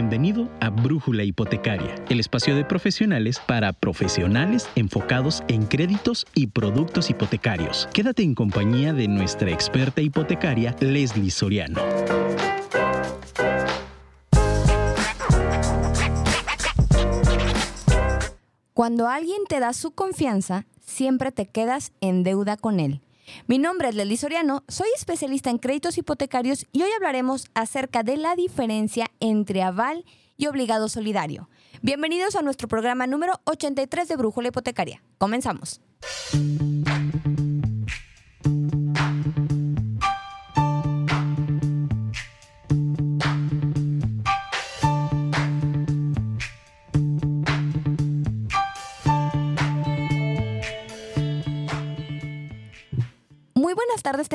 Bienvenido a Brújula Hipotecaria, el espacio de profesionales para profesionales enfocados en créditos y productos hipotecarios. Quédate en compañía de nuestra experta hipotecaria, Leslie Soriano. Cuando alguien te da su confianza, siempre te quedas en deuda con él. Mi nombre es Leslie Soriano, soy especialista en créditos hipotecarios y hoy hablaremos acerca de la diferencia entre aval y obligado solidario. Bienvenidos a nuestro programa número 83 de Brújula Hipotecaria. Comenzamos.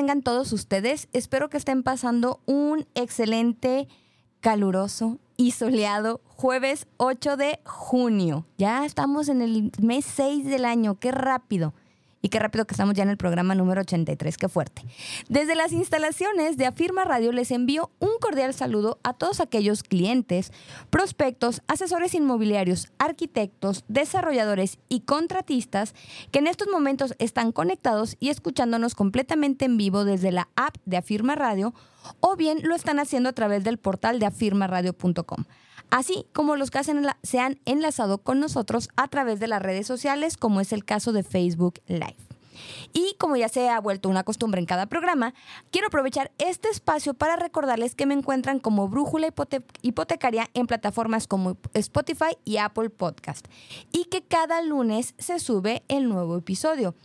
Tengan todos ustedes. Espero que estén pasando un excelente, caluroso y soleado jueves 8 de junio. Ya estamos en el mes 6 del año. Qué rápido. Y qué rápido que estamos ya en el programa número 83, qué fuerte. Desde las instalaciones de Afirma Radio les envío un cordial saludo a todos aquellos clientes, prospectos, asesores inmobiliarios, arquitectos, desarrolladores y contratistas que en estos momentos están conectados y escuchándonos completamente en vivo desde la app de Afirma Radio o bien lo están haciendo a través del portal de afirmaradio.com así como los que se han enlazado con nosotros a través de las redes sociales, como es el caso de Facebook Live. Y como ya se ha vuelto una costumbre en cada programa, quiero aprovechar este espacio para recordarles que me encuentran como Brújula Hipotecaria en plataformas como Spotify y Apple Podcast y que cada lunes se sube el nuevo episodio.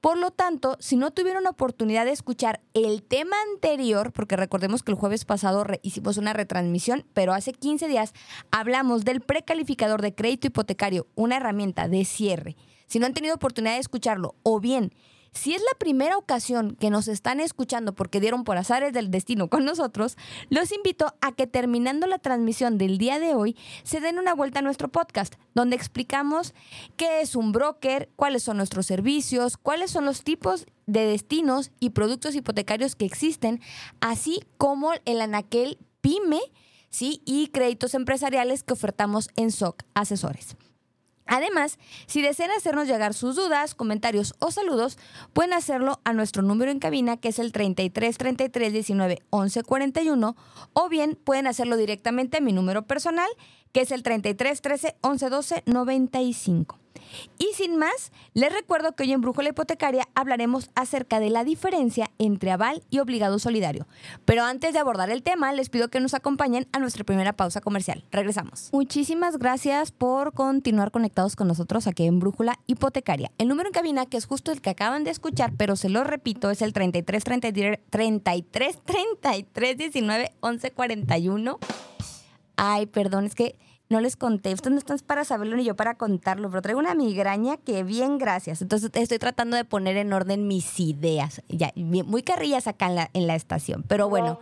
Por lo tanto, si no tuvieron oportunidad de escuchar el tema anterior, porque recordemos que el jueves pasado hicimos una retransmisión, pero hace 15 días hablamos del precalificador de crédito hipotecario, una herramienta de cierre. Si no han tenido oportunidad de escucharlo, o bien si es la primera ocasión que nos están escuchando porque dieron por azares del destino con nosotros, los invito a que terminando la transmisión del día de hoy se den una vuelta a nuestro podcast, donde explicamos qué es un broker, cuáles son nuestros servicios, cuáles son los tipos de destinos y productos hipotecarios que existen, así como el anaquel PYME ¿sí? y créditos empresariales que ofertamos en SOC Asesores. Además, si desean hacernos llegar sus dudas, comentarios o saludos, pueden hacerlo a nuestro número en cabina que es el 33 33 19 11 41 o bien pueden hacerlo directamente a mi número personal que es el 33 13 11 12 95. Y sin más, les recuerdo que hoy en Brújula Hipotecaria hablaremos acerca de la diferencia entre aval y obligado solidario. Pero antes de abordar el tema, les pido que nos acompañen a nuestra primera pausa comercial. Regresamos. Muchísimas gracias por continuar conectados con nosotros aquí en Brújula Hipotecaria. El número en cabina, que es justo el que acaban de escuchar, pero se lo repito, es el 33 33 33 33 19 11 41. Ay, perdón, es que no les conté. Ustedes no están para saberlo ni yo para contarlo, pero traigo una migraña que bien, gracias. Entonces estoy tratando de poner en orden mis ideas. Ya, muy carrillas acá en la, en la estación. Pero bueno,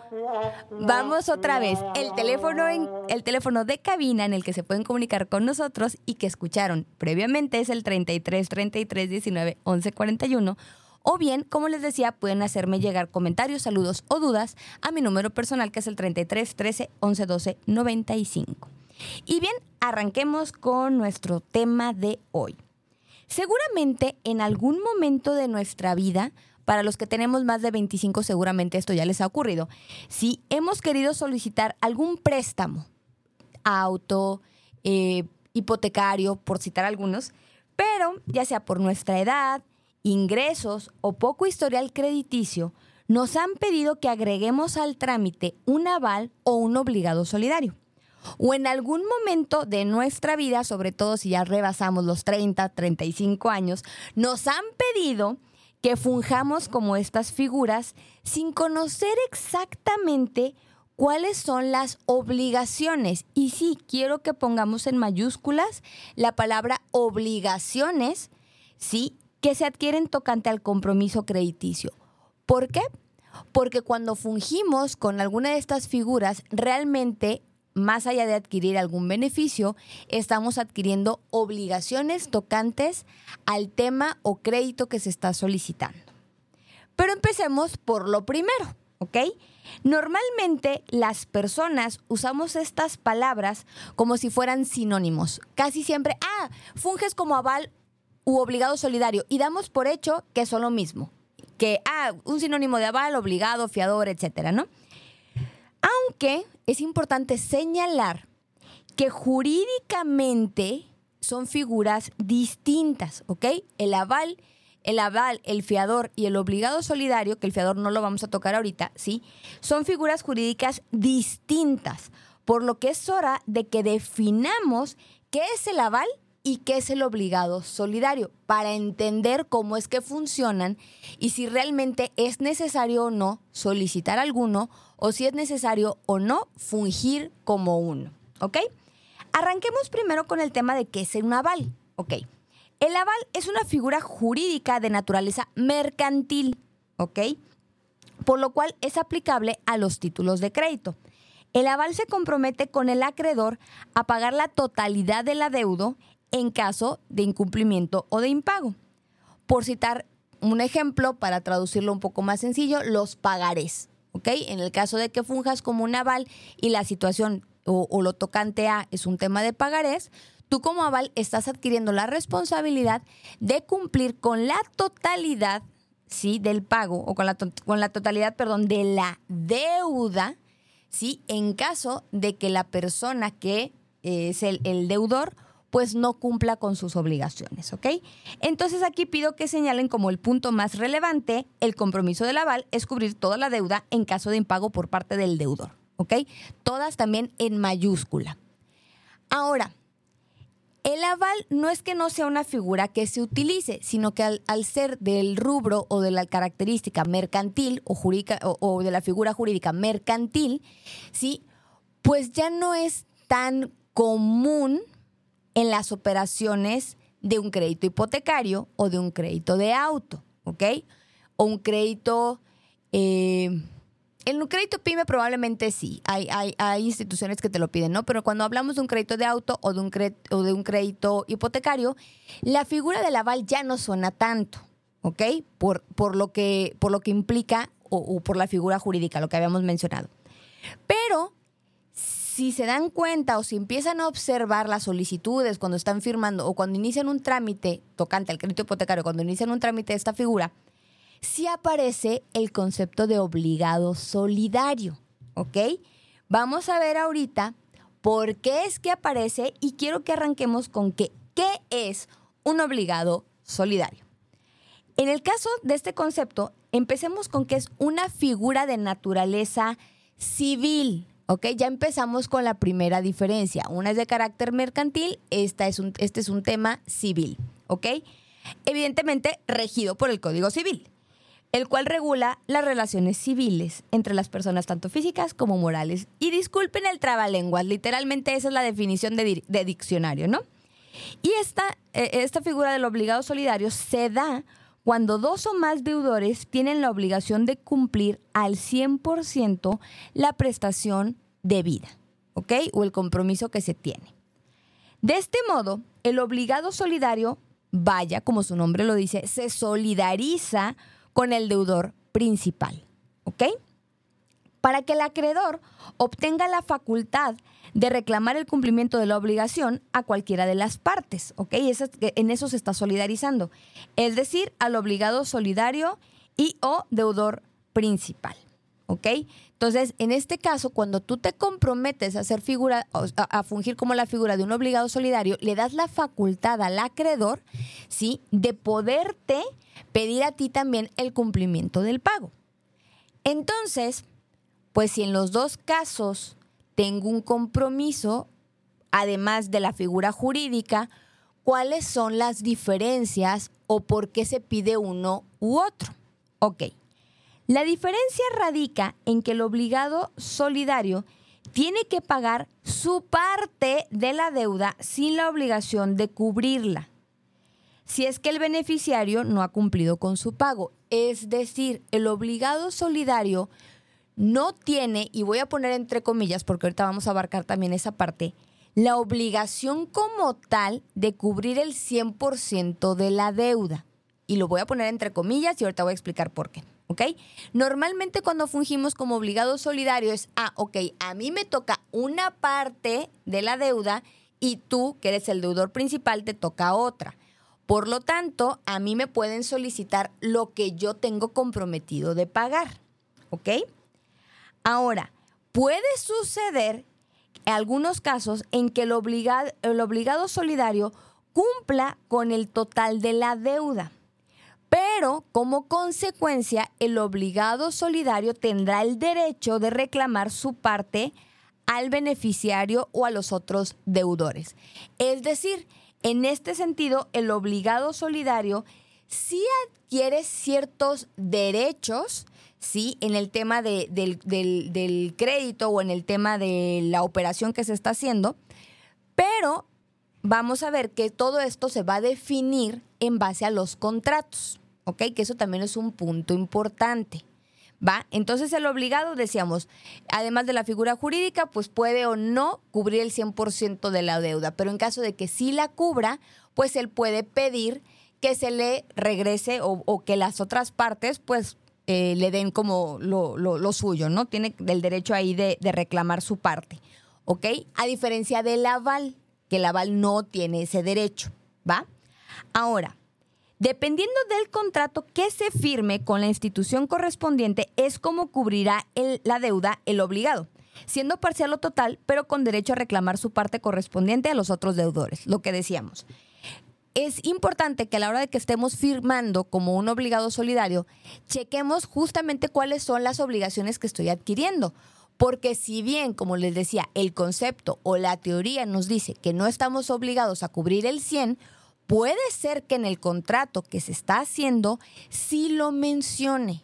vamos otra vez. El teléfono, en, el teléfono de cabina en el que se pueden comunicar con nosotros y que escucharon previamente es el 33 33 19 11 41. O bien, como les decía, pueden hacerme llegar comentarios, saludos o dudas a mi número personal que es el 33 13 11 12 95. Y bien, arranquemos con nuestro tema de hoy. Seguramente en algún momento de nuestra vida, para los que tenemos más de 25 seguramente esto ya les ha ocurrido, si hemos querido solicitar algún préstamo, auto, eh, hipotecario, por citar algunos, pero ya sea por nuestra edad, ingresos o poco historial crediticio, nos han pedido que agreguemos al trámite un aval o un obligado solidario o en algún momento de nuestra vida, sobre todo si ya rebasamos los 30, 35 años, nos han pedido que funjamos como estas figuras sin conocer exactamente cuáles son las obligaciones. Y sí, quiero que pongamos en mayúsculas la palabra obligaciones, sí, que se adquieren tocante al compromiso crediticio. ¿Por qué? Porque cuando fungimos con alguna de estas figuras, realmente más allá de adquirir algún beneficio, estamos adquiriendo obligaciones tocantes al tema o crédito que se está solicitando. Pero empecemos por lo primero. ¿ok? Normalmente las personas usamos estas palabras como si fueran sinónimos. Casi siempre, ah, funges como aval u obligado solidario y damos por hecho que son lo mismo. Que, ah, un sinónimo de aval, obligado, fiador, etcétera, ¿no? Aunque es importante señalar que jurídicamente son figuras distintas, ¿ok? El aval, el aval, el fiador y el obligado solidario, que el fiador no lo vamos a tocar ahorita, ¿sí? Son figuras jurídicas distintas, por lo que es hora de que definamos qué es el aval y qué es el obligado solidario, para entender cómo es que funcionan y si realmente es necesario o no solicitar alguno o si es necesario o no fungir como uno, ¿ok? Arranquemos primero con el tema de qué es un aval. Ok. El aval es una figura jurídica de naturaleza mercantil, ¿ok? Por lo cual es aplicable a los títulos de crédito. El aval se compromete con el acreedor a pagar la totalidad del adeudo en caso de incumplimiento o de impago. Por citar un ejemplo, para traducirlo un poco más sencillo, los pagarés. ¿Ok? En el caso de que funjas como un aval y la situación o, lo tocante a es un tema de pagarés, tú como aval estás adquiriendo la responsabilidad de cumplir con la totalidad ¿sí? del pago o con la, con la totalidad, perdón, de la deuda, ¿sí? en caso de que la persona que es el, el, deudor pues no cumpla con sus obligaciones, ¿ok? Entonces aquí pido que señalen como el punto más relevante, el compromiso del aval es cubrir toda la deuda en caso de impago por parte del deudor. ¿ok? Todas también en mayúscula. Ahora, el aval no es que no sea una figura que se utilice, sino que al, ser del rubro o de la característica mercantil o, jurídica, o, de la figura jurídica mercantil, ¿sí? pues ya no es tan común en las operaciones de un crédito hipotecario o de un crédito de auto, ¿ok? O un crédito eh, en un crédito PYME probablemente sí, hay, hay, instituciones que te lo piden, ¿no? Pero cuando hablamos de un crédito de auto o de un, crédito, o de un crédito hipotecario, la figura del aval ya no suena tanto, ¿ok? Por, por, lo, que, por lo que implica o, o por la figura jurídica, lo que habíamos mencionado. Pero si se dan cuenta o si empiezan a observar las solicitudes cuando están firmando o cuando inician un trámite tocante al crédito hipotecario, cuando inician un trámite de esta figura, sí aparece el concepto de obligado solidario, ¿ok? Vamos a ver ahorita por qué es que aparece y quiero que arranquemos con que, qué es un obligado solidario. En el caso de este concepto, empecemos con que es una figura de naturaleza civil, ¿ok? Ya empezamos con la primera diferencia. Una es de carácter mercantil, esta es un, este es un tema civil, ¿ok? Evidentemente regido por el Código Civil el cual regula las relaciones civiles entre las personas tanto físicas como morales. Y disculpen el trabalenguas, literalmente esa es la definición de, diccionario, ¿no? Y esta, eh, esta figura del obligado solidario se da cuando dos o más deudores tienen la obligación de cumplir al 100% la prestación debida, ¿ok? O el compromiso que se tiene. De este modo, el obligado solidario, vaya, como su nombre lo dice, se solidariza con el deudor principal. ¿Ok? Para que el acreedor obtenga la facultad de reclamar el cumplimiento de la obligación a cualquiera de las partes. ¿Ok? en eso se está solidarizando. Es decir, al obligado solidario y o deudor principal. ¿Ok? Entonces, en este caso, cuando tú te comprometes a hacer figura, a, fungir como la figura de un obligado solidario, le das la facultad al acreedor, ¿sí? De poderte pedir a ti también el cumplimiento del pago. Entonces, pues si en los dos casos tengo un compromiso, además de la figura jurídica, ¿cuáles son las diferencias o por qué se pide uno u otro? Ok. La diferencia radica en que el obligado solidario tiene que pagar su parte de la deuda sin la obligación de cubrirla. Si es que el beneficiario no ha cumplido con su pago. Es decir, el obligado solidario no tiene, y voy a poner entre comillas porque ahorita vamos a abarcar también esa parte, la obligación como tal de cubrir el 100% de la deuda. Y lo voy a poner entre comillas y ahorita voy a explicar por qué. ¿Ok? Normalmente cuando fungimos como obligado solidario es, ah, ok, a mí me toca una parte de la deuda y tú, que eres el deudor principal, te toca otra. Por lo tanto, a mí me pueden solicitar lo que yo tengo comprometido de pagar, ¿ok? Ahora, puede suceder en algunos casos en que el obligado, el obligado solidario cumpla con el total de la deuda. Pero como consecuencia, el obligado solidario tendrá el derecho de reclamar su parte al beneficiario o a los otros deudores. Es decir, en este sentido, el obligado solidario sí adquiere ciertos derechos, ¿sí? En el tema del, del crédito o en el tema de la operación que se está haciendo, pero vamos a ver que todo esto se va a definir en base a los contratos. ¿Ok? Que eso también es un punto importante. ¿Va? Entonces el obligado, decíamos, además de la figura jurídica, pues puede o no cubrir el 100% de la deuda, pero en caso de que sí la cubra, pues él puede pedir que se le regrese o, que las otras partes, pues, eh, le den como lo, suyo, ¿no? Tiene el derecho ahí de, de reclamar su parte, ¿ok? A diferencia del aval, que el aval no tiene ese derecho, ¿va? Ahora, Dependiendo del contrato que se firme con la institución correspondiente, es como cubrirá la deuda el obligado, siendo parcial o total, pero con derecho a reclamar su parte correspondiente a los otros deudores, lo que decíamos. Es importante que a la hora de que estemos firmando como un obligado solidario, chequemos justamente cuáles son las obligaciones que estoy adquiriendo. Porque si bien, como les decía, el concepto o la teoría nos dice que no estamos obligados a cubrir el 100, puede ser que en el contrato que se está haciendo sí lo mencione.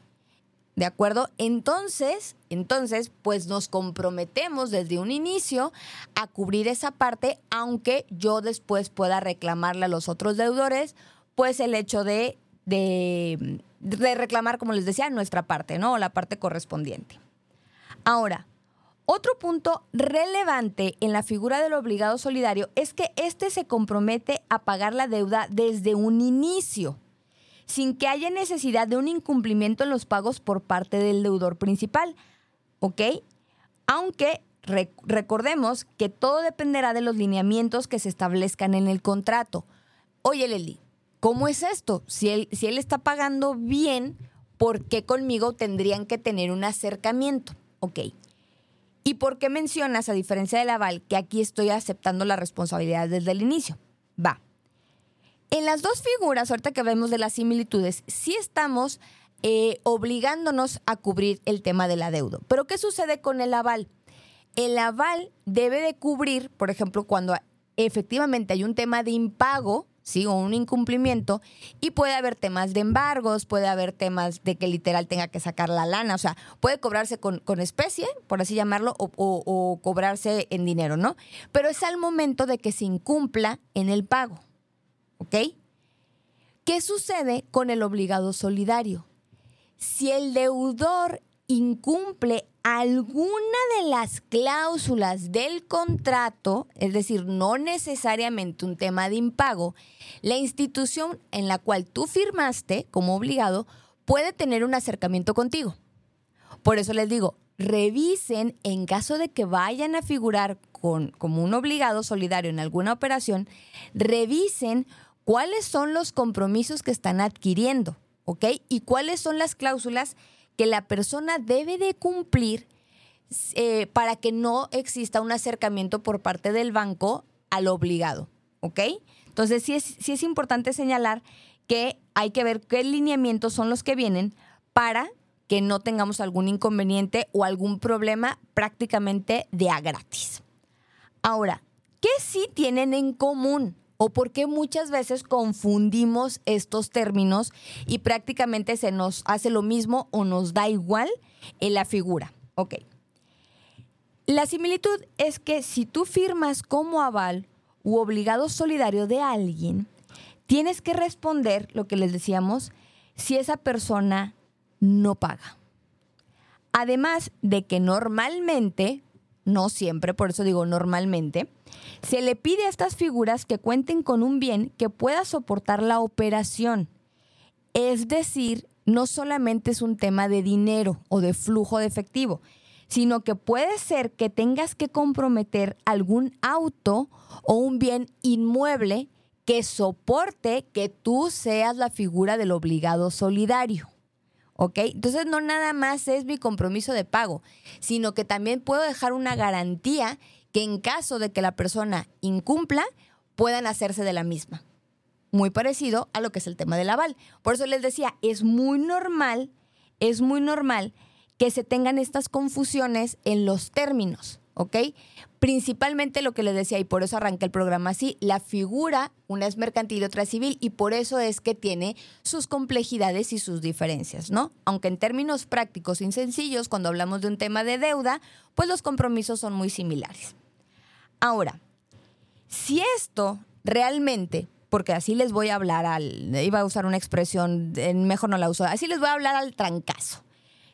¿De acuerdo? Entonces, entonces, pues nos comprometemos desde un inicio a cubrir esa parte, aunque yo después pueda reclamarle a los otros deudores, pues el hecho de, de, de reclamar, como les decía, nuestra parte, ¿no? La parte correspondiente. Ahora, otro punto relevante en la figura del obligado solidario es que éste se compromete a pagar la deuda desde un inicio, sin que haya necesidad de un incumplimiento en los pagos por parte del deudor principal. ¿Ok? Aunque recordemos que todo dependerá de los lineamientos que se establezcan en el contrato. Oye, Leli, ¿cómo es esto? Si él, si él está pagando bien, ¿por qué conmigo tendrían que tener un acercamiento? Ok. ¿Y por qué mencionas, a diferencia del aval, que aquí estoy aceptando la responsabilidad desde el inicio? Va. En las dos figuras, ahorita que vemos de las similitudes, sí estamos eh, obligándonos a cubrir el tema del adeudo. Pero ¿qué sucede con el aval? El aval debe de cubrir, por ejemplo, cuando efectivamente hay un tema de impago, ¿sí? O un incumplimiento. Y puede haber temas de embargos, puede haber temas de que literal tenga que sacar la lana. O sea, puede cobrarse con, especie, por así llamarlo, o, o, cobrarse en dinero, ¿no? Pero es al momento de que se incumpla en el pago. ¿Ok? ¿Qué sucede con el obligado solidario? Si el deudor incumple alguna de las cláusulas del contrato, es decir, no necesariamente un tema de impago, la institución en la cual tú firmaste como obligado puede tener un acercamiento contigo. Por eso les digo, revisen en caso de que vayan a figurar con, como un obligado solidario en alguna operación, revisen cuáles son los compromisos que están adquiriendo, ¿ok? Y cuáles son las cláusulas que la persona debe de cumplir eh, para que no exista un acercamiento por parte del banco al obligado, ¿ok? Entonces sí es, sí es importante señalar que hay que ver qué lineamientos son los que vienen para que no tengamos algún inconveniente o algún problema prácticamente de a gratis. Ahora, ¿qué sí tienen en común? O por qué muchas veces confundimos estos términos y prácticamente se nos hace lo mismo o nos da igual en la figura. Ok. La similitud es que si tú firmas como aval u obligado solidario de alguien, tienes que responder lo que les decíamos si esa persona no paga. Además de que normalmente, no siempre, por eso digo normalmente, se le pide a estas figuras que cuenten con un bien que pueda soportar la operación, es decir, no solamente es un tema de dinero o de flujo de efectivo, sino que puede ser que tengas que comprometer algún auto o un bien inmueble que soporte que tú seas la figura del obligado solidario. ¿Ok? Entonces no nada más es mi compromiso de pago, sino que también puedo dejar una garantía que en caso de que la persona incumpla, puedan hacerse de la misma. Muy parecido a lo que es el tema del aval. Por eso les decía, es muy normal, es muy normal que se tengan estas confusiones en los términos, ¿ok? Principalmente lo que les decía, y por eso arranqué el programa así, la figura, una es mercantil y otra civil, y por eso es que tiene sus complejidades y sus diferencias, ¿no? Aunque en términos prácticos y sencillos, cuando hablamos de un tema de deuda, pues los compromisos son muy similares. Ahora, si esto realmente, porque así les voy a hablar al, iba a usar una expresión, mejor no la uso, así les voy a hablar al trancazo,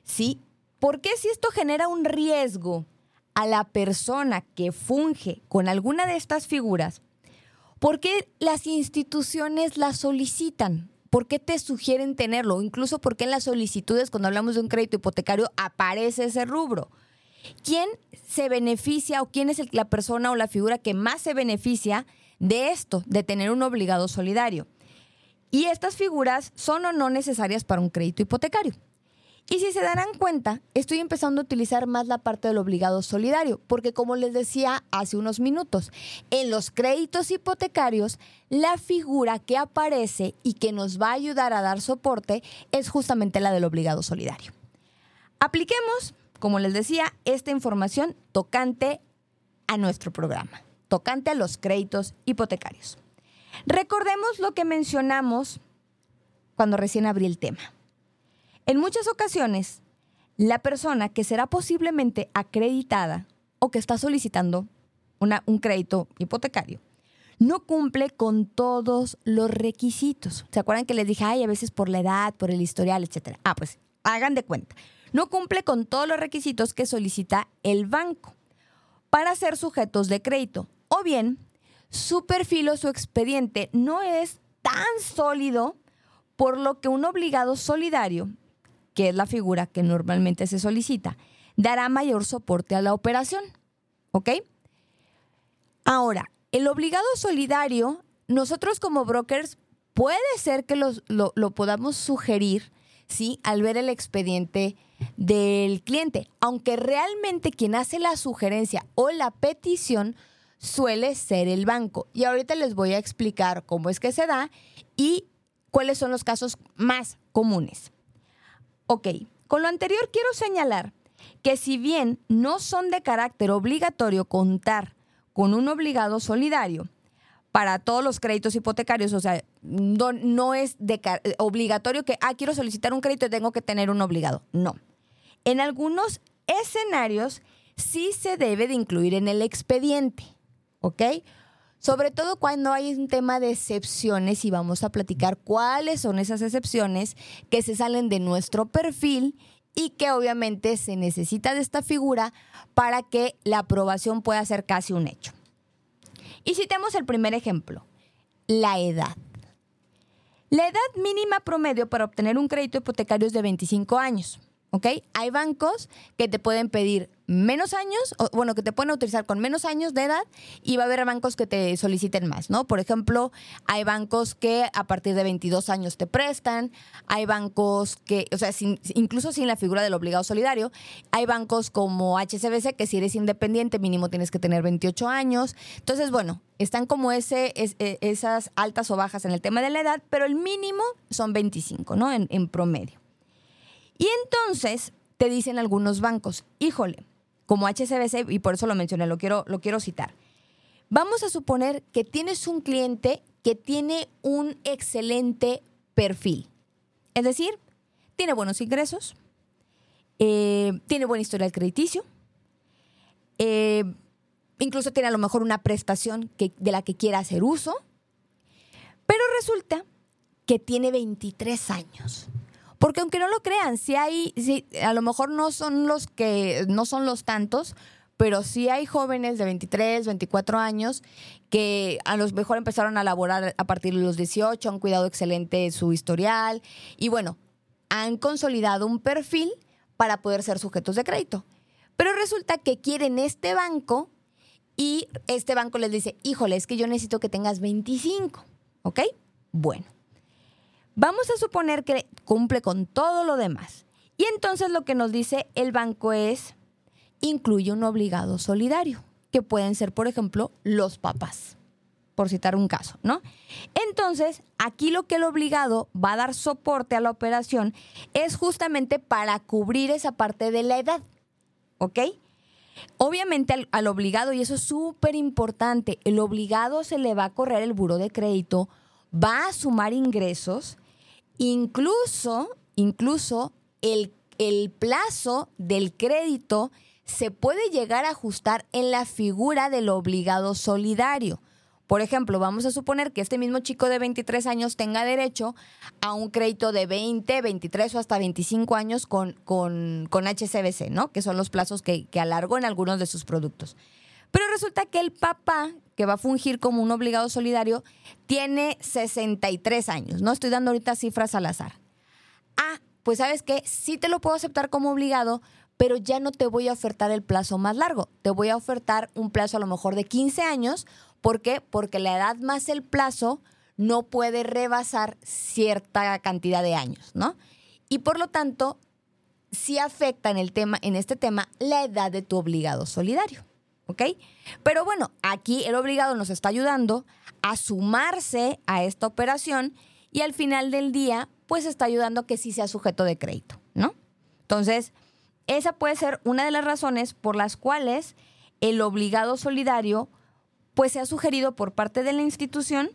¿sí? ¿Por qué si esto genera un riesgo a la persona que funge con alguna de estas figuras? ¿Por qué las instituciones la solicitan? ¿Por qué te sugieren tenerlo? Incluso porque en las solicitudes, cuando hablamos de un crédito hipotecario, aparece ese rubro. ¿Quién se beneficia o quién es la persona o la figura que más se beneficia de esto, de tener un obligado solidario? Y estas figuras son o no necesarias para un crédito hipotecario. Y si se darán cuenta, estoy empezando a utilizar más la parte del obligado solidario, porque como les decía hace unos minutos, en los créditos hipotecarios, la figura que aparece y que nos va a ayudar a dar soporte es justamente la del obligado solidario. Apliquemos como les decía, esta información tocante a nuestro programa, tocante a los créditos hipotecarios. Recordemos lo que mencionamos cuando recién abrí el tema. En muchas ocasiones, la persona que será posiblemente acreditada o que está solicitando un crédito hipotecario no cumple con todos los requisitos. ¿Se acuerdan que les dije, ay, a veces por la edad, por el historial, etcétera? Ah, pues hagan de cuenta no cumple con todos los requisitos que solicita el banco para ser sujetos de crédito. O bien, su perfil o su expediente no es tan sólido, por lo que un obligado solidario, que es la figura que normalmente se solicita, dará mayor soporte a la operación. ¿Ok? Ahora, el obligado solidario, nosotros como brokers, puede ser que lo, lo podamos sugerir, ¿sí? Al ver el expediente del cliente, aunque realmente quien hace la sugerencia o la petición suele ser el banco. Y ahorita les voy a explicar cómo es que se da y cuáles son los casos más comunes. Ok, con lo anterior quiero señalar que si bien no son de carácter obligatorio contar con un obligado solidario, para todos los créditos hipotecarios, o sea, no, es de, obligatorio que, ah, quiero solicitar un crédito y tengo que tener un obligado. No. En algunos escenarios sí se debe de incluir en el expediente, ¿ok? Sobre todo cuando hay un tema de excepciones y vamos a platicar cuáles son esas excepciones que se salen de nuestro perfil y que obviamente se necesita de esta figura para que la aprobación pueda ser casi un hecho. Y citemos el primer ejemplo, la edad. La edad mínima promedio para obtener un crédito hipotecario es de 25 años. ¿Ok? Hay bancos que te pueden pedir menos años, o, bueno, que te pueden utilizar con menos años de edad y va a haber bancos que te soliciten más, ¿no? Por ejemplo, hay bancos que a partir de 22 años te prestan, hay bancos que, o sea, incluso sin la figura del obligado solidario, hay bancos como HCBC que si eres independiente mínimo tienes que tener 28 años. Entonces, bueno, están como ese, e, esas altas o bajas en el tema de la edad, pero el mínimo son 25, ¿no? en promedio. Y entonces te dicen algunos bancos, híjole, como HCBC, y por eso lo mencioné, lo quiero, lo quiero citar. Vamos a suponer que tienes un cliente que tiene un excelente perfil. Es decir, tiene buenos ingresos, eh, tiene buena historia crediticio, eh, incluso tiene a lo mejor una prestación que, de la que quiera hacer uso, pero resulta que tiene 23 años. Porque aunque no lo crean, si hay, a lo mejor no son los que, no son los tantos, pero sí hay jóvenes de 23, 24 años que a lo mejor empezaron a laborar a partir de los 18, han cuidado excelente su historial y bueno, han consolidado un perfil para poder ser sujetos de crédito. Pero resulta que quieren este banco y este banco les dice, híjole, es que yo necesito que tengas 25, ¿ok? Bueno, vamos a suponer que cumple con todo lo demás. Y entonces lo que nos dice el banco es, incluye un obligado solidario, que pueden ser, por ejemplo, los papás, por citar un caso, ¿no? Entonces, aquí lo que el obligado va a dar soporte a la operación es justamente para cubrir esa parte de la edad, ¿ok? Obviamente al, obligado, y eso es súper importante, el obligado se le va a correr el buro de crédito, va a sumar ingresos, incluso, incluso el, el plazo del crédito se puede llegar a ajustar en la figura del obligado solidario. Por ejemplo, vamos a suponer que este mismo chico de 23 años tenga derecho a un crédito de 20, 23 o hasta 25 años con, con, con HCBC, ¿no? Que son los plazos que, que alargó en algunos de sus productos. Pero resulta que el papá, que va a fungir como un obligado solidario, tiene 63 años. No estoy dando ahorita cifras al azar. Ah, pues sabes que sí te lo puedo aceptar como obligado, pero ya no te voy a ofertar el plazo más largo. Te voy a ofertar un plazo a lo mejor de 15 años. ¿Por qué? Porque la edad más el plazo no puede rebasar cierta cantidad de años, ¿no? Y por lo tanto, sí afecta en el tema, en este tema, la edad de tu obligado solidario. ¿Ok? Pero bueno, aquí el obligado nos está ayudando a sumarse a esta operación y al final del día, pues está ayudando a que sí sea sujeto de crédito, ¿no? Entonces, esa puede ser una de las razones por las cuales el obligado solidario pues se ha sugerido por parte de la institución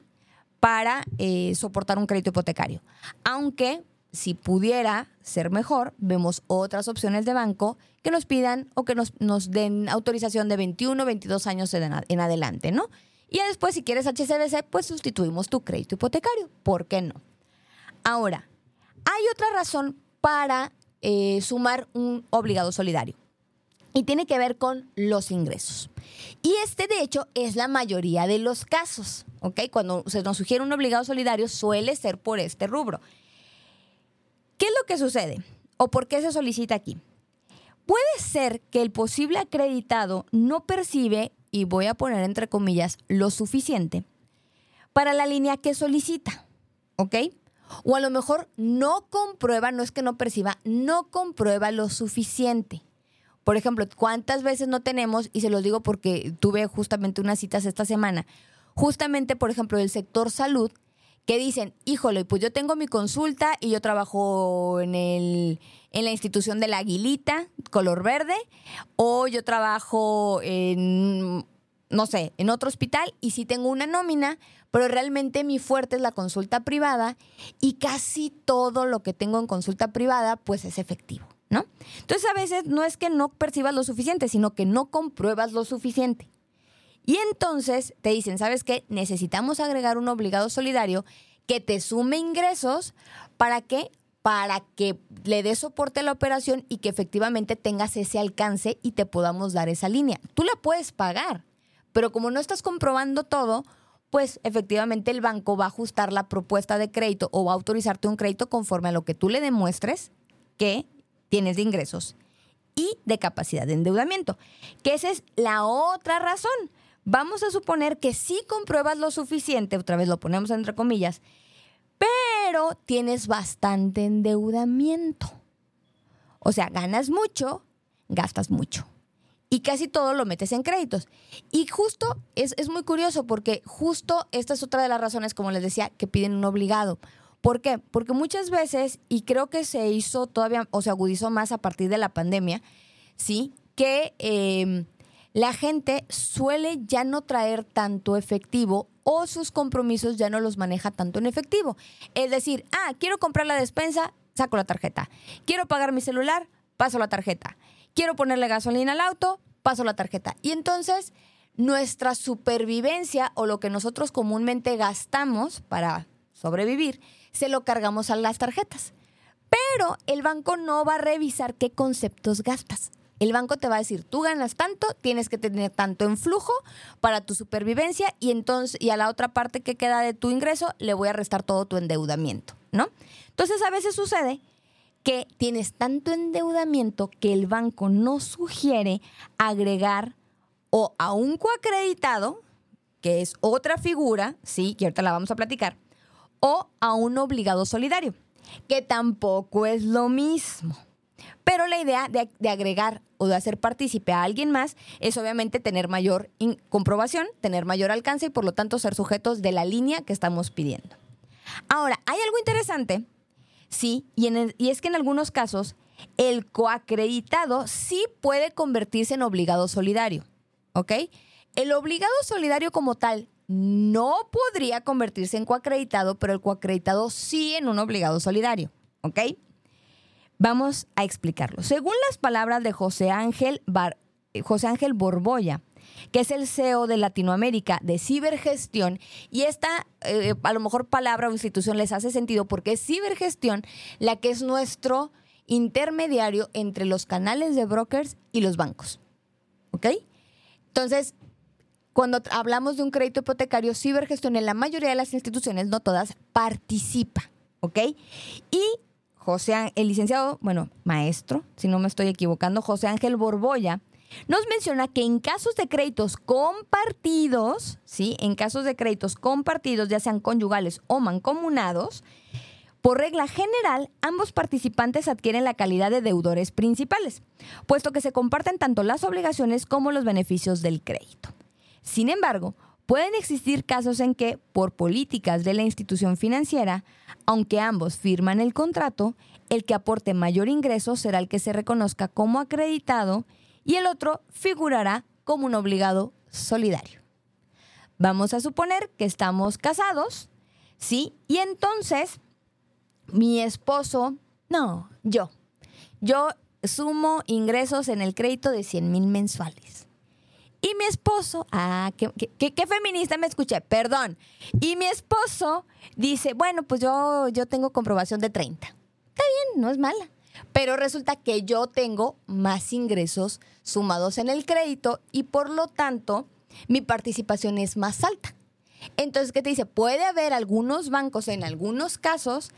para eh, soportar un crédito hipotecario. Aunque si pudiera ser mejor, vemos otras opciones de banco que nos pidan o que nos, nos den autorización de 21, 22 años en, en adelante, ¿no? Y después, si quieres HCBC, pues sustituimos tu crédito hipotecario. ¿Por qué no? Ahora, hay otra razón para eh, sumar un obligado solidario. Y tiene que ver con los ingresos. Y este, de hecho, es la mayoría de los casos. ¿ok? Cuando se nos sugiere un obligado solidario, suele ser por este rubro. ¿Qué es lo que sucede? ¿O por qué se solicita aquí? Puede ser que el posible acreditado no percibe, y voy a poner entre comillas, lo suficiente para la línea que solicita. ¿Ok? O a lo mejor no comprueba, no es que no perciba, no comprueba lo suficiente. Por ejemplo, ¿cuántas veces no tenemos, y se los digo porque tuve justamente unas citas esta semana, justamente, por ejemplo, del sector salud, que dicen, híjole, pues yo tengo mi consulta y yo trabajo en, el, en la institución de la aguilita, color verde, o yo trabajo en, no sé, en otro hospital y sí tengo una nómina, pero realmente mi fuerte es la consulta privada y casi todo lo que tengo en consulta privada pues es efectivo, ¿no? Entonces a veces no es que no percibas lo suficiente, sino que no compruebas lo suficiente. Y entonces te dicen, ¿sabes qué? Necesitamos agregar un obligado solidario que te sume ingresos para que para que le dé soporte a la operación y que efectivamente tengas ese alcance y te podamos dar esa línea. Tú la puedes pagar, pero como no estás comprobando todo, pues efectivamente el banco va a ajustar la propuesta de crédito o va a autorizarte un crédito conforme a lo que tú le demuestres que tienes de ingresos y de capacidad de endeudamiento. Que esa es la otra razón. Vamos a suponer que sí compruebas lo suficiente, otra vez lo ponemos entre comillas, pero tienes bastante endeudamiento. O sea, ganas mucho, gastas mucho y casi todo lo metes en créditos. Y justo es, muy curioso porque justo esta es otra de las razones, como les decía, que piden un obligado. ¿Por qué? Porque muchas veces, y creo que se hizo todavía, o se agudizó más a partir de la pandemia, ¿sí? Que em, la gente suele ya no traer tanto efectivo o sus compromisos ya no los maneja tanto en efectivo. Es decir, ah, quiero comprar la despensa, saco la tarjeta. Quiero pagar mi celular, paso la tarjeta quiero ponerle gasolina al auto, paso la tarjeta. Y entonces nuestra supervivencia o lo que nosotros comúnmente gastamos para sobrevivir, se lo cargamos a las tarjetas. Pero el banco no va a revisar qué conceptos gastas. El banco te va a decir, tú ganas tanto, tienes que tener tanto en flujo para tu supervivencia y entonces y a la otra parte que queda de tu ingreso le voy a restar todo tu endeudamiento, ¿no? Entonces a veces sucede que tienes tanto endeudamiento que el banco no sugiere agregar o a un coacreditado, que es otra figura, sí, que ahorita la vamos a platicar, o a un obligado solidario, que tampoco es lo mismo. Pero la idea de, agregar o de hacer partícipe a alguien más es obviamente tener mayor comprobación, tener mayor alcance y por lo tanto ser sujetos de la línea que estamos pidiendo. Ahora, hay algo interesante, sí, y, y es que en algunos casos el coacreditado sí puede convertirse en obligado solidario, ¿ok? El obligado solidario como tal no podría convertirse en coacreditado, pero el coacreditado sí en un obligado solidario, ¿ok? Vamos a explicarlo. Según las palabras de José Ángel, José Ángel Borboya, que es el CEO de Latinoamérica de cibergestión, y esta eh, a lo mejor palabra o institución les hace sentido porque es cibergestión la que es nuestro intermediario entre los canales de brokers y los bancos. ¿Ok? Entonces, cuando hablamos de un crédito hipotecario, cibergestión en la mayoría de las instituciones, no todas, participa. ¿Ok? Y José, el licenciado, bueno, maestro, si no me estoy equivocando, José Ángel Borboya, nos menciona que en casos de créditos compartidos, ¿sí? En casos de créditos compartidos, ya sean conyugales o mancomunados, por regla general, ambos participantes adquieren la calidad de deudores principales, puesto que se comparten tanto las obligaciones como los beneficios del crédito. Sin embargo, Pueden existir casos en que, por políticas de la institución financiera, aunque ambos firman el contrato, el que aporte mayor ingreso será el que se reconozca como acreditado y el otro figurará como un obligado solidario. Vamos a suponer que estamos casados, ¿sí? Y entonces mi esposo, no, yo, yo sumo ingresos en el crédito de 100 mil mensuales. Y mi esposo, ah, qué, feminista me escuché, perdón. Y mi esposo dice, bueno, pues yo, yo tengo comprobación de 30. Está bien, no es mala. Pero resulta que yo tengo más ingresos sumados en el crédito y por lo tanto mi participación es más alta. Entonces, ¿qué te dice? Puede haber algunos bancos en algunos casos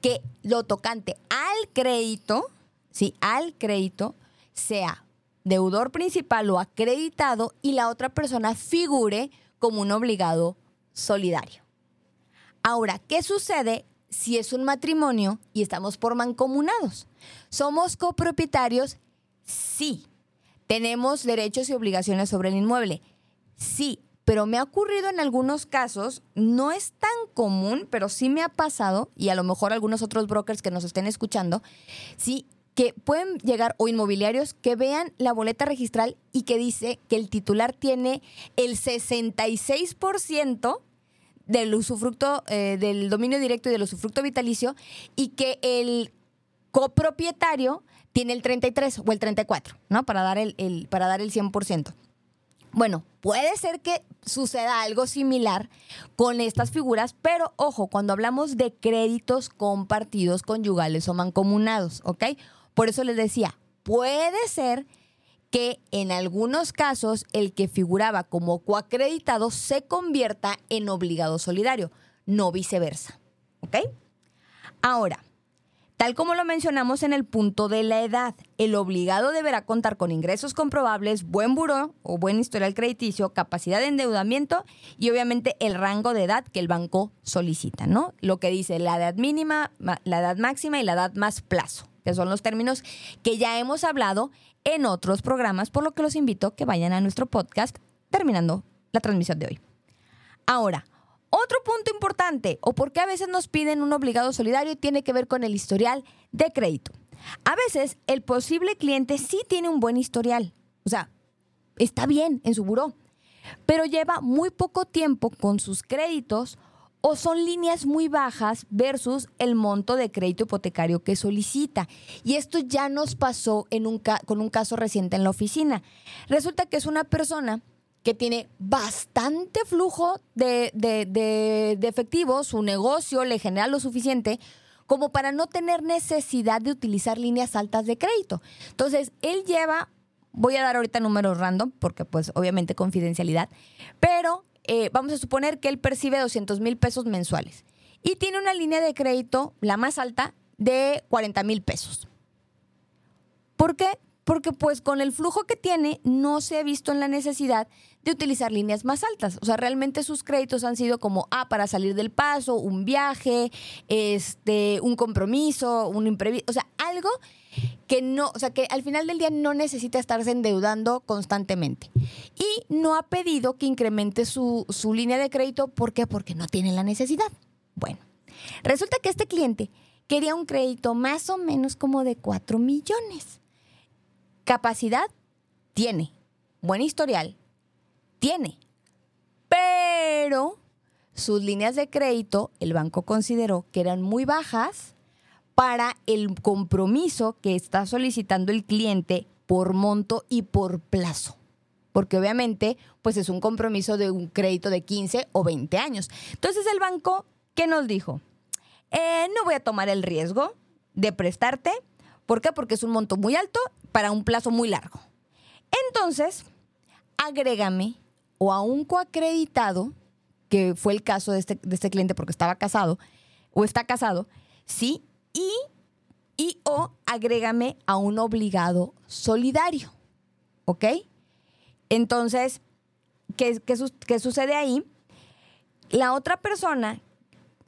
que lo tocante al crédito, sí, al crédito, sea deudor principal o acreditado y la otra persona figure como un obligado solidario. Ahora, ¿qué sucede si es un matrimonio y estamos por mancomunados? ¿Somos copropietarios? Sí. ¿Tenemos derechos y obligaciones sobre el inmueble? Sí, pero me ha ocurrido en algunos casos, no es tan común, pero sí me ha pasado, y a lo mejor algunos otros brokers que nos estén escuchando, sí, que pueden llegar o inmobiliarios que vean la boleta registral y que dice que el titular tiene el 66% del usufructo, eh, del dominio directo y del usufructo vitalicio y que el copropietario tiene el 33 o el 34, ¿no? Para dar el, para dar el 100%. Bueno, puede ser que suceda algo similar con estas figuras, pero ojo, cuando hablamos de créditos compartidos, conyugales o mancomunados, ¿ok? Por eso les decía, puede ser que en algunos casos el que figuraba como coacreditado se convierta en obligado solidario, no viceversa. ¿Ok? Ahora, tal como lo mencionamos en el punto de la edad, el obligado deberá contar con ingresos comprobables, buen buró o buen historial crediticio, capacidad de endeudamiento y obviamente el rango de edad que el banco solicita, ¿no? Lo que dice la edad mínima, la edad máxima y la edad más plazo que son los términos que ya hemos hablado en otros programas, por lo que los invito a que vayan a nuestro podcast terminando la transmisión de hoy. Ahora, otro punto importante, o por qué a veces nos piden un obligado solidario, tiene que ver con el historial de crédito. A veces el posible cliente sí tiene un buen historial, o sea, está bien en su buró, pero lleva muy poco tiempo con sus créditos o son líneas muy bajas versus el monto de crédito hipotecario que solicita. Y esto ya nos pasó en un con un caso reciente en la oficina. Resulta que es una persona que tiene bastante flujo de, de, efectivo, su negocio le genera lo suficiente como para no tener necesidad de utilizar líneas altas de crédito. Entonces, él lleva, voy a dar ahorita números random, porque pues obviamente confidencialidad, pero eh, vamos a suponer que él percibe 200 mil pesos mensuales y tiene una línea de crédito, la más alta, de 40 mil pesos. ¿Por qué? Porque pues con el flujo que tiene no se ha visto en la necesidad de utilizar líneas más altas. O sea, realmente sus créditos han sido como, ah, para salir del paso, un viaje, este, un compromiso, un imprevisto, o sea, algo que no, o sea, que al final del día no necesita estarse endeudando constantemente. Y no ha pedido que incremente su, su línea de crédito. ¿Por qué? Porque no tiene la necesidad. Bueno, resulta que este cliente quería un crédito más o menos como de 4 millones. Capacidad tiene. Buen historial tiene. Pero sus líneas de crédito, el banco consideró que eran muy bajas para el compromiso que está solicitando el cliente por monto y por plazo. Porque obviamente, pues es un compromiso de un crédito de 15 o 20 años. Entonces el banco, ¿qué nos dijo? Eh, no voy a tomar el riesgo de prestarte. ¿Por qué? Porque es un monto muy alto para un plazo muy largo. Entonces, agrégame o a un coacreditado, que fue el caso de este, de este cliente porque estaba casado o está casado, ¿sí? Y, o agrégame a un obligado solidario, ¿ok? Entonces, ¿qué, qué sucede ahí? La otra persona,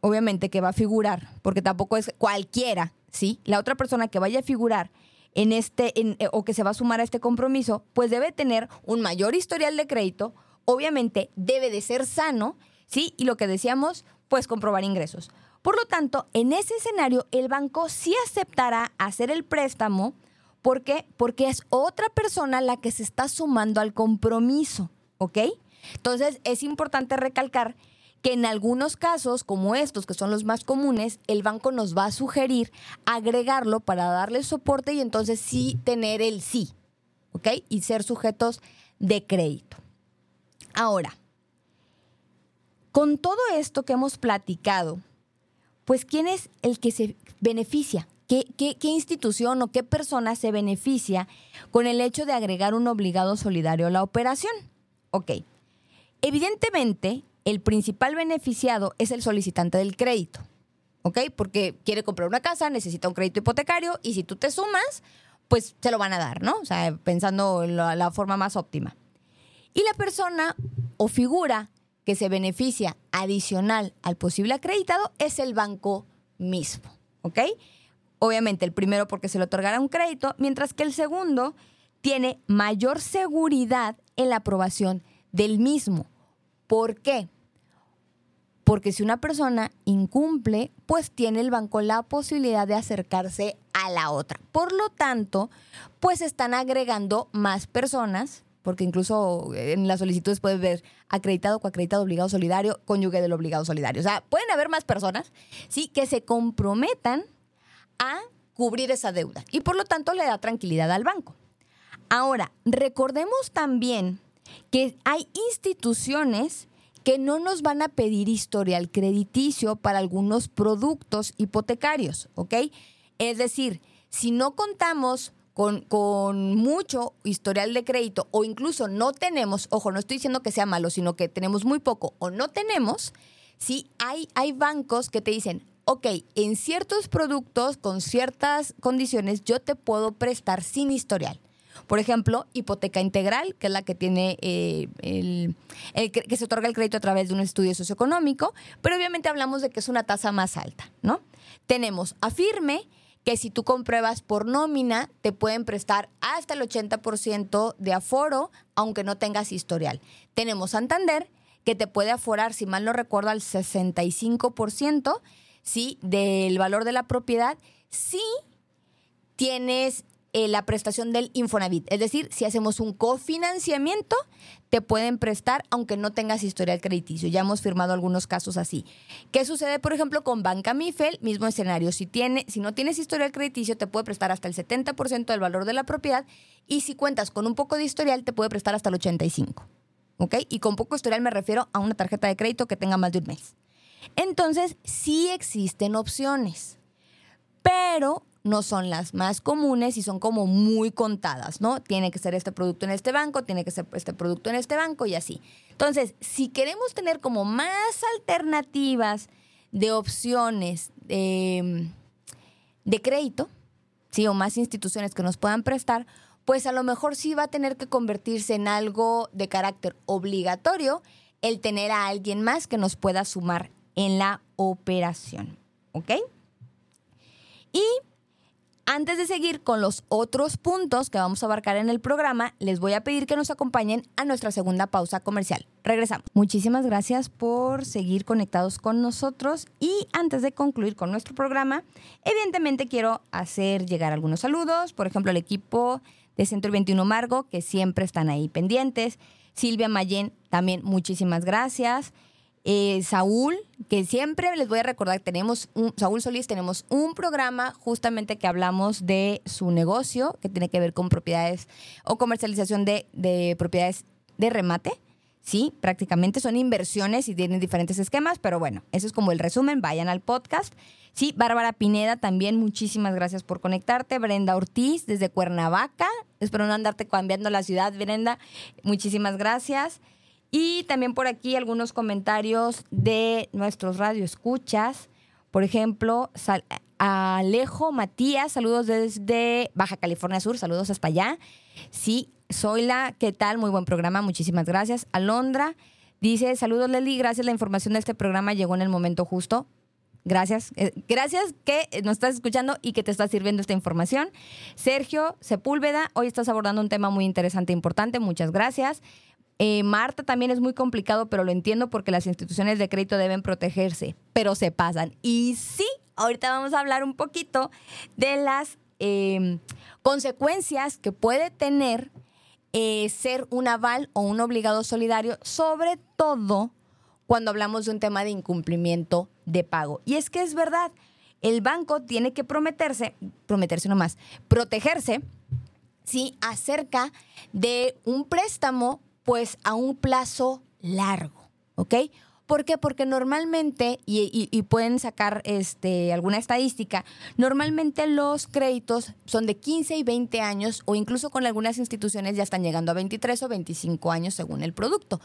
obviamente que va a figurar, porque tampoco es cualquiera, ¿sí? La otra persona que vaya a figurar en este, en, o que se va a sumar a este compromiso, pues debe tener un mayor historial de crédito, obviamente debe de ser sano, ¿sí? Y lo que decíamos, pues comprobar ingresos. Por lo tanto, en ese escenario, el banco sí aceptará hacer el préstamo. ¿Por qué? Porque es otra persona la que se está sumando al compromiso, ¿ok? Entonces, es importante recalcar que en algunos casos, como estos, que son los más comunes, el banco nos va a sugerir agregarlo para darle soporte y entonces sí tener el sí, ¿ok? Y ser sujetos de crédito. Ahora, con todo esto que hemos platicado, pues ¿quién es el que se beneficia? ¿Qué, institución o qué persona se beneficia con el hecho de agregar un obligado solidario a la operación? Ok, evidentemente el principal beneficiado es el solicitante del crédito, ¿ok? Porque quiere comprar una casa, necesita un crédito hipotecario y si tú te sumas, pues se lo van a dar, ¿no? O sea, pensando en la forma más óptima. Y la persona o figura que se beneficia adicional al posible acreditado es el banco mismo, ¿ok? Obviamente el primero porque se le otorgará un crédito, mientras que el segundo tiene mayor seguridad en la aprobación del mismo. ¿Por qué? Porque si una persona incumple, pues tiene el banco la posibilidad de acercarse a la otra. Por lo tanto, pues están agregando más personas porque incluso en las solicitudes puedes ver acreditado, coacreditado, obligado solidario, cónyuge del obligado solidario. O sea, pueden haber más personas, sí, que se comprometan a cubrir esa deuda y por lo tanto le da tranquilidad al banco. Ahora, recordemos también que hay instituciones que no nos van a pedir historial crediticio para algunos productos hipotecarios, ¿ok? Es decir, si no contamos con, mucho historial de crédito o incluso no tenemos, ojo, no estoy diciendo que sea malo, sino que tenemos muy poco o no tenemos, sí hay, hay bancos que te dicen, ok, en ciertos productos con ciertas condiciones yo te puedo prestar sin historial. Por ejemplo, hipoteca integral, que es la que tiene eh, el, que se otorga el crédito a través de un estudio socioeconómico, pero obviamente hablamos de que es una tasa más alta, ¿no? Tenemos Afirme, que si tú compruebas por nómina, te pueden prestar hasta el 80% de aforo, aunque no tengas historial. Tenemos Santander, que te puede aforar, si mal no recuerdo, al 65%, ¿sí? Del valor de la propiedad, si tienes eh, la prestación del Infonavit. Es decir, si hacemos un cofinanciamiento, te pueden prestar aunque no tengas historial crediticio. Ya hemos firmado algunos casos así. ¿Qué sucede, por ejemplo, con Banca Mifel? Mismo escenario. Si, tiene, si no tienes historial crediticio, te puede prestar hasta el 70% del valor de la propiedad y si cuentas con un poco de historial, te puede prestar hasta el 85%. ¿Ok? Y con poco historial me refiero a una tarjeta de crédito que tenga más de un mes. Entonces, sí existen opciones, pero no son las más comunes y son como muy contadas, ¿no? Tiene que ser este producto en este banco, tiene que ser este producto en este banco y así. Entonces, si queremos tener como más alternativas de opciones de, crédito, sí, o más instituciones que nos puedan prestar, pues a lo mejor sí va a tener que convertirse en algo de carácter obligatorio el tener a alguien más que nos pueda sumar en la operación. ¿Ok? Y antes de seguir con los otros puntos que vamos a abarcar en el programa, les voy a pedir que nos acompañen a nuestra segunda pausa comercial. Regresamos. Muchísimas gracias por seguir conectados con nosotros y antes de concluir con nuestro programa, evidentemente quiero hacer llegar algunos saludos, por ejemplo, al equipo de Centro 21 Margo, que siempre están ahí pendientes. Silvia Mayen, también muchísimas gracias. Eh, Saúl, que siempre les voy a recordar, tenemos un, Saúl Solís, tenemos un programa justamente que hablamos de su negocio, que tiene que ver con propiedades o comercialización de, de propiedades de remate. Sí, prácticamente son inversiones y tienen diferentes esquemas, pero bueno, eso es como el resumen, vayan al podcast. Sí, Bárbara Pineda, también muchísimas gracias por conectarte. Brenda Ortiz, desde Cuernavaca, espero no andarte cambiando la ciudad, Brenda, muchísimas gracias. Y también por aquí algunos comentarios de nuestros radioescuchas. Por ejemplo, Alejo Matías, saludos desde Baja California Sur, saludos hasta allá. Sí, Zoila, ¿qué tal? Muy buen programa, muchísimas gracias. Alondra dice, saludos Leli, gracias, la información de este programa llegó en el momento justo. Gracias. Eh, gracias que nos estás escuchando y que te está sirviendo esta información. Sergio Sepúlveda, hoy estás abordando un tema muy interesante e importante. Muchas gracias. Eh, Marta también es muy complicado, pero lo entiendo porque las instituciones de crédito deben protegerse, pero se pasan. Y sí, ahorita vamos a hablar un poquito de las em, consecuencias que puede tener eh, ser un aval o un obligado solidario, sobre todo cuando hablamos de un tema de incumplimiento de pago. Y es que es verdad, el banco tiene que prometerse, prometerse nomás, protegerse, sí, acerca de un préstamo pues a un plazo largo, ¿ok? ¿Por qué? Porque normalmente, y, pueden sacar este, alguna estadística, normalmente los créditos son de 15 y 20 años o incluso con algunas instituciones ya están llegando a 23 o 25 años según el producto.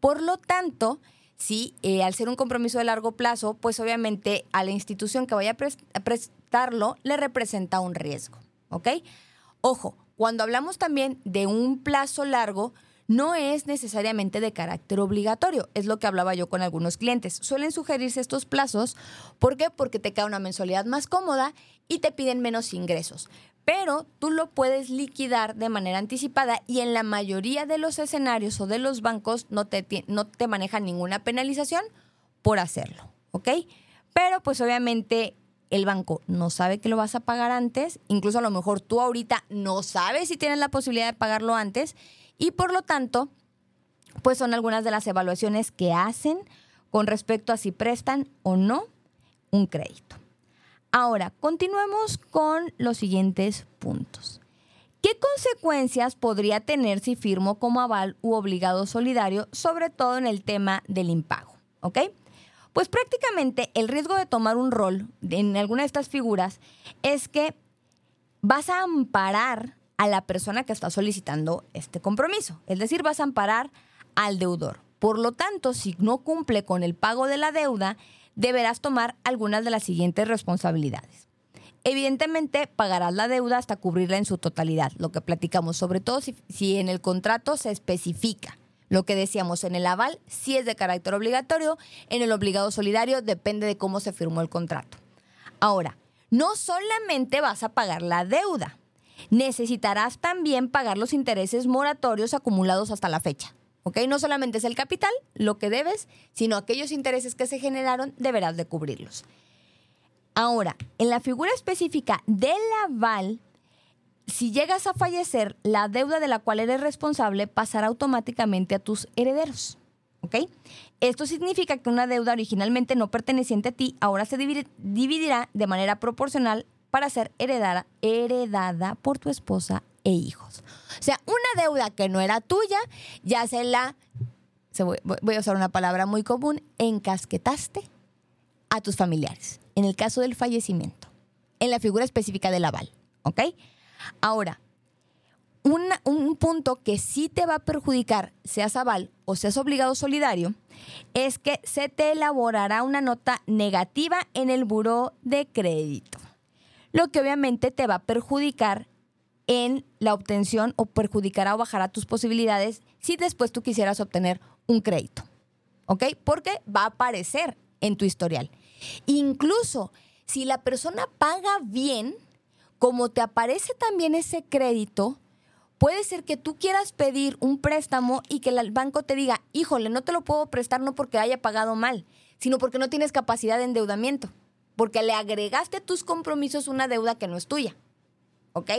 Por lo tanto, sí, eh, al ser un compromiso de largo plazo, pues obviamente a la institución que vaya a, a prestarlo le representa un riesgo, ¿ok? Ojo, cuando hablamos también de un plazo largo, no es necesariamente de carácter obligatorio. Es lo que hablaba yo con algunos clientes. Suelen sugerirse estos plazos. ¿Por qué? Porque te queda una mensualidad más cómoda y te piden menos ingresos. Pero tú lo puedes liquidar de manera anticipada y en la mayoría de los escenarios o de los bancos no te, no te manejan ninguna penalización por hacerlo. ¿Ok? Pero pues obviamente el banco no sabe que lo vas a pagar antes, incluso a lo mejor tú ahorita no sabes si tienes la posibilidad de pagarlo antes y por lo tanto, pues son algunas de las evaluaciones que hacen con respecto a si prestan o no un crédito. Ahora, continuemos con los siguientes puntos. ¿Qué consecuencias podría tener si firmo como aval u obligado solidario, sobre todo en el tema del impago? ¿Ok? Pues prácticamente el riesgo de tomar un rol en alguna de estas figuras es que vas a amparar a la persona que está solicitando este compromiso. Es decir, vas a amparar al deudor. Por lo tanto, si no cumple con el pago de la deuda, deberás tomar algunas de las siguientes responsabilidades. Evidentemente, pagarás la deuda hasta cubrirla en su totalidad, lo que platicamos, sobre todo si, en el contrato se especifica. Lo que decíamos en el aval, si es de carácter obligatorio, en el obligado solidario depende de cómo se firmó el contrato. Ahora, no solamente vas a pagar la deuda, necesitarás también pagar los intereses moratorios acumulados hasta la fecha. ¿Ok? No solamente es el capital lo que debes, sino aquellos intereses que se generaron deberás de cubrirlos. Ahora, en la figura específica del aval, si llegas a fallecer, la deuda de la cual eres responsable pasará automáticamente a tus herederos. ¿Ok? Esto significa que una deuda originalmente no perteneciente a ti ahora se dividirá de manera proporcional para ser heredada, heredada por tu esposa e hijos. O sea, una deuda que no era tuya, ya se la, voy a usar una palabra muy común, encasquetaste a tus familiares. En el caso del fallecimiento, en la figura específica del aval. ¿Ok? Ahora, un punto que sí te va a perjudicar, seas aval o seas obligado solidario, es que se te elaborará una nota negativa en el buró de crédito. Lo que obviamente te va a perjudicar en la obtención o perjudicará o bajará tus posibilidades si después tú quisieras obtener un crédito. ¿Ok? Porque va a aparecer en tu historial. Incluso si la persona paga bien, como te aparece también ese crédito, puede ser que tú quieras pedir un préstamo y que el banco te diga, híjole, no te lo puedo prestar no porque haya pagado mal, sino porque no tienes capacidad de endeudamiento, porque le agregaste a tus compromisos una deuda que no es tuya. ¿Ok?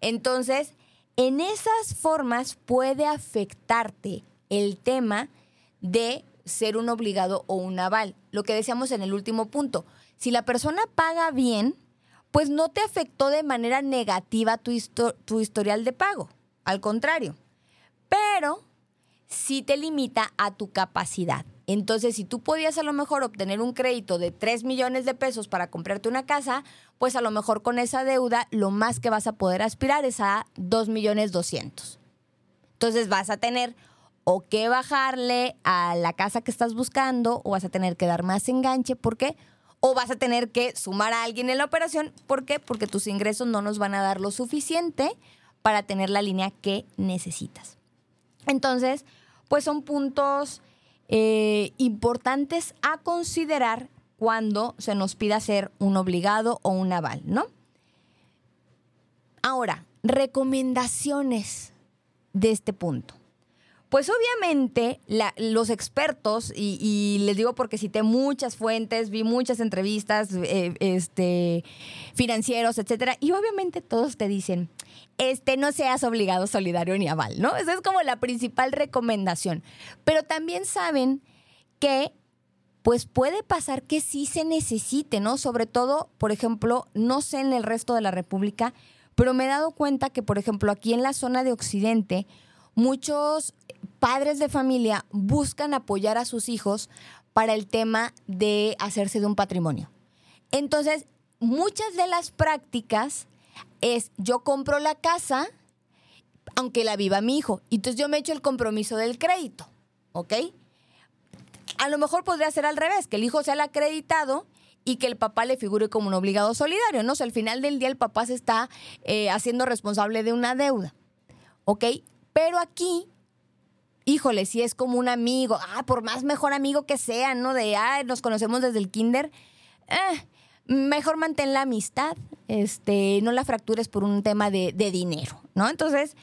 Entonces, en esas formas puede afectarte el tema de ser un obligado o un aval. Lo que decíamos en el último punto. Si la persona paga bien, pues no te afectó de manera negativa tu, tu historial de pago. Al contrario. Pero sí te limita a tu capacidad. Entonces, si tú podías a lo mejor obtener un crédito de 3 millones de pesos para comprarte una casa, pues a lo mejor con esa deuda lo más que vas a poder aspirar es a 2 millones 200. Entonces vas a tener o que bajarle a la casa que estás buscando o vas a tener que dar más enganche. ¿Por qué? O vas a tener que sumar a alguien en la operación. ¿Por qué? Porque tus ingresos no nos van a dar lo suficiente para tener la línea que necesitas. Entonces, pues son puntos eh, importantes a considerar cuando se nos pida ser un obligado o un aval, ¿no? Ahora, recomendaciones de este punto. Pues obviamente los expertos, y, les digo porque cité muchas fuentes, vi muchas entrevistas, eh, este, financieros, etcétera, y obviamente todos te dicen, este, no seas obligado, solidario ni aval, ¿no? Esa es como la principal recomendación. Pero también saben que pues puede pasar que sí se necesite, ¿no? Sobre todo, por ejemplo, no sé en el resto de la República, pero me he dado cuenta que, por ejemplo, aquí en la zona de Occidente, muchos padres de familia buscan apoyar a sus hijos para el tema de hacerse de un patrimonio. Entonces, muchas de las prácticas es yo compro la casa, aunque la viva mi hijo, entonces yo me echo el compromiso del crédito, ¿ok? A lo mejor podría ser al revés, que el hijo sea el acreditado y que el papá le figure como un obligado solidario, ¿no? O al final del día el papá se está eh, haciendo responsable de una deuda, ¿ok? Pero aquí híjole, si es como un amigo, ah, por más mejor amigo que sea, ¿no? De, ah, nos conocemos desde el kinder, eh, mejor mantén la amistad, este, no la fractures por un tema de, dinero, ¿no? Entonces,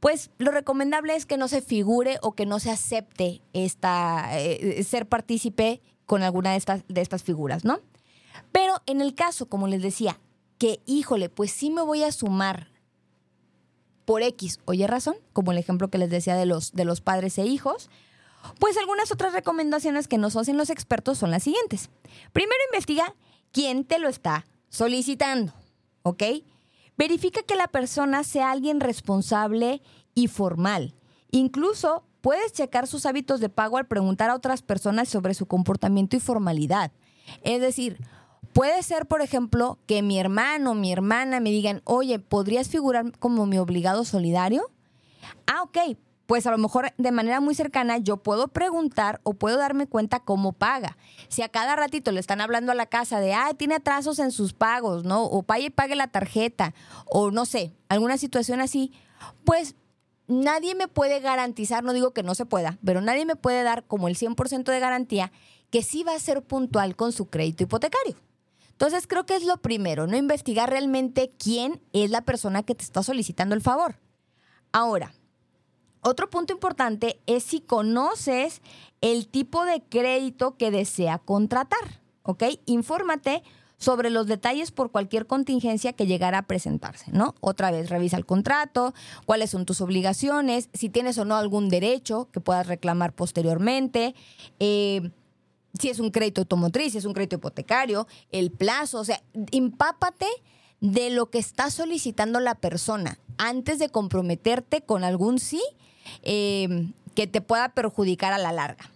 pues lo recomendable es que no se figure o que no se acepte esta, eh, ser partícipe con alguna de estas, de estas figuras, ¿no? Pero en el caso, como les decía, que, híjole, pues sí me voy a sumar por X o Y razón, como el ejemplo que les decía de los, de los padres e hijos, pues algunas otras recomendaciones que nos hacen los expertos son las siguientes. Primero investiga quién te lo está solicitando, ¿ok? Verifica que la persona sea alguien responsable y formal. Incluso puedes checar sus hábitos de pago al preguntar a otras personas sobre su comportamiento y formalidad. Es decir, Puede ser, por ejemplo, que mi hermano mi hermana me digan, oye, ¿podrías figurar como mi obligado solidario? Ah, ok, pues a lo mejor de manera muy cercana yo puedo preguntar o puedo darme cuenta cómo paga. Si a cada ratito le están hablando a la casa de, ah, tiene atrasos en sus pagos, ¿no? O pague y pague la tarjeta, o no sé, alguna situación así, pues nadie me puede garantizar, no digo que no se pueda, pero nadie me puede dar como el 100% de garantía que sí va a ser puntual con su crédito hipotecario. Entonces creo que es lo primero, no investigar realmente quién es la persona que te está solicitando el favor. Ahora, otro punto importante es si conoces el tipo de crédito que desea contratar, ¿ok? Infórmate sobre los detalles por cualquier contingencia que llegara a presentarse, ¿no? Otra vez, revisa el contrato, cuáles son tus obligaciones, si tienes o no algún derecho que puedas reclamar posteriormente. Eh, si es un crédito automotriz, si es un crédito hipotecario, el plazo, o sea, empápate de lo que está solicitando la persona antes de comprometerte con algún sí eh, que te pueda perjudicar a la larga.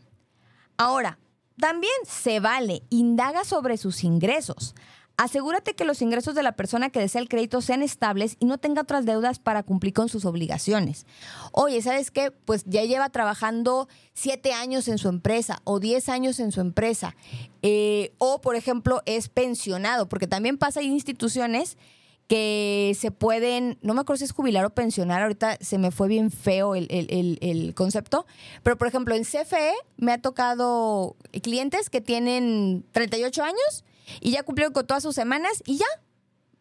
Ahora, también se vale, indaga sobre sus ingresos. Asegúrate que los ingresos de la persona que desea el crédito sean estables y no tenga otras deudas para cumplir con sus obligaciones. Oye, ¿sabes qué? Pues ya lleva trabajando siete años en su empresa o diez años en su empresa. Eh, o, por ejemplo, es pensionado, porque también pasa, hay instituciones que se pueden, no me acuerdo si es jubilar o pensionar, ahorita se me fue bien feo el, el, concepto, pero por ejemplo en CFE me ha tocado clientes que tienen 38 años y ya cumplieron con todas sus semanas y ya,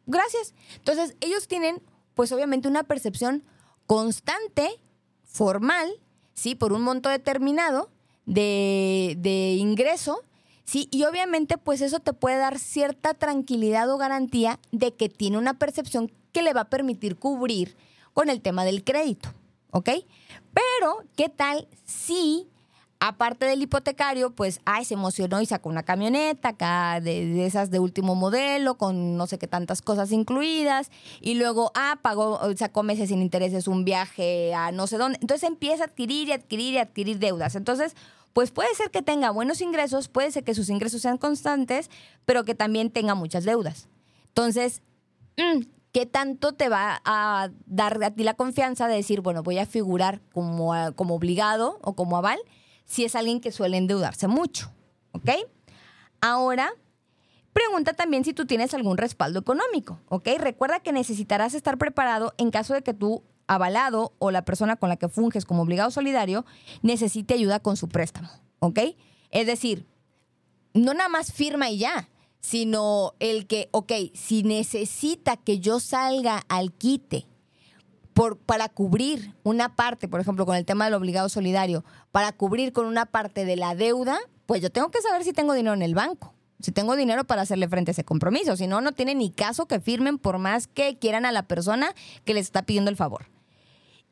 gracias. Entonces, ellos tienen, pues obviamente, una percepción constante, formal, ¿sí? Por un monto determinado de, de ingreso, ¿sí? Y obviamente, pues eso te puede dar cierta tranquilidad o garantía de que tiene una percepción que le va a permitir cubrir con el tema del crédito, ¿ok? Pero, ¿qué tal si aparte del hipotecario, pues, ay, se emocionó y sacó una camioneta acá de, esas de último modelo, con no sé qué tantas cosas incluidas, y luego, ah, pagó, sacó meses sin intereses un viaje a no sé dónde. Entonces empieza a adquirir y adquirir y adquirir deudas. Entonces, pues puede ser que tenga buenos ingresos, puede ser que sus ingresos sean constantes, pero que también tenga muchas deudas. Entonces, mm, ¿qué tanto te va a dar a ti la confianza de decir, bueno, voy a figurar como, como obligado o como aval? Si es alguien que suele endeudarse mucho. ¿Ok? Ahora, pregunta también si tú tienes algún respaldo económico. ¿Ok? Recuerda que necesitarás estar preparado en caso de que tú avalado o la persona con la que funges como obligado solidario necesite ayuda con su préstamo. ¿Ok? Es decir, no nada más firma y ya, sino el que, ok, si necesita que yo salga al quite para cubrir una parte, por ejemplo, con el tema del obligado solidario, para cubrir con una parte de la deuda, pues yo tengo que saber si tengo dinero en el banco, si tengo dinero para hacerle frente a ese compromiso. Si no, no tiene ni caso que firmen por más que quieran a la persona que les está pidiendo el favor.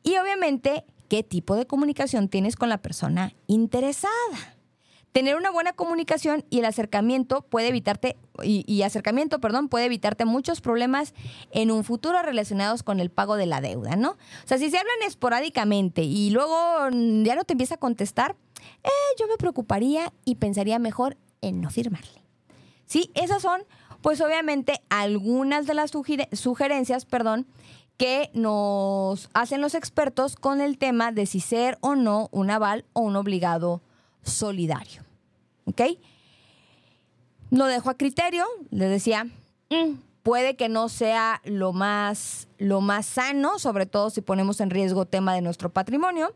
Y obviamente, ¿qué tipo de comunicación tienes con la persona interesada? Tener una buena comunicación y el acercamiento puede evitarte, y, acercamiento, perdón, puede evitarte muchos problemas en un futuro relacionados con el pago de la deuda, ¿no? O sea, si se hablan esporádicamente y luego ya no te empieza a contestar, eh, yo me preocuparía y pensaría mejor en no firmarle. Sí, esas son, pues obviamente, algunas de las sugerencias, perdón, que nos hacen los expertos con el tema de si ser o no un aval o un obligado solidario. ¿Ok? Lo dejo a criterio, le decía, mm, puede que no sea lo más, lo más sano, sobre todo si ponemos en riesgo tema de nuestro patrimonio,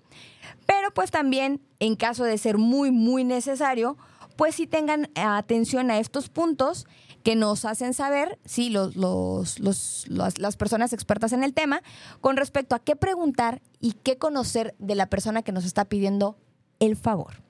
pero pues también en caso de ser muy, muy necesario, pues sí tengan atención a estos puntos que nos hacen saber, sí, los, los, las personas expertas en el tema, con respecto a qué preguntar y qué conocer de la persona que nos está pidiendo el favor.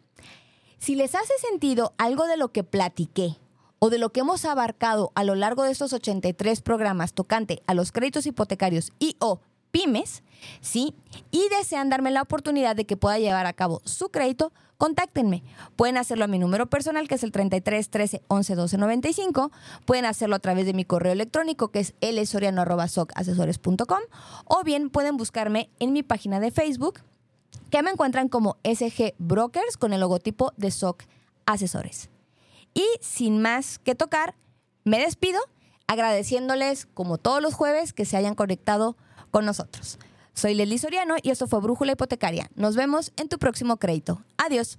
Si les hace sentido algo de lo que platiqué o de lo que hemos abarcado a lo largo de estos 83 programas tocante a los créditos hipotecarios y o pymes, ¿sí? Y desean darme la oportunidad de que pueda llevar a cabo su crédito, contáctenme. Pueden hacerlo a mi número personal, que es el 33 13 11 12 95. Pueden hacerlo a través de mi correo electrónico, que es lsoriano.socasesores.com. O bien pueden buscarme en mi página de Facebook, que me encuentran como SG Brokers con el logotipo de SOC Asesores. Y sin más que tocar, me despido agradeciéndoles, como todos los jueves, que se hayan conectado con nosotros. Soy Leslie Soriano y esto fue Brújula Hipotecaria. Nos vemos en tu próximo crédito. Adiós.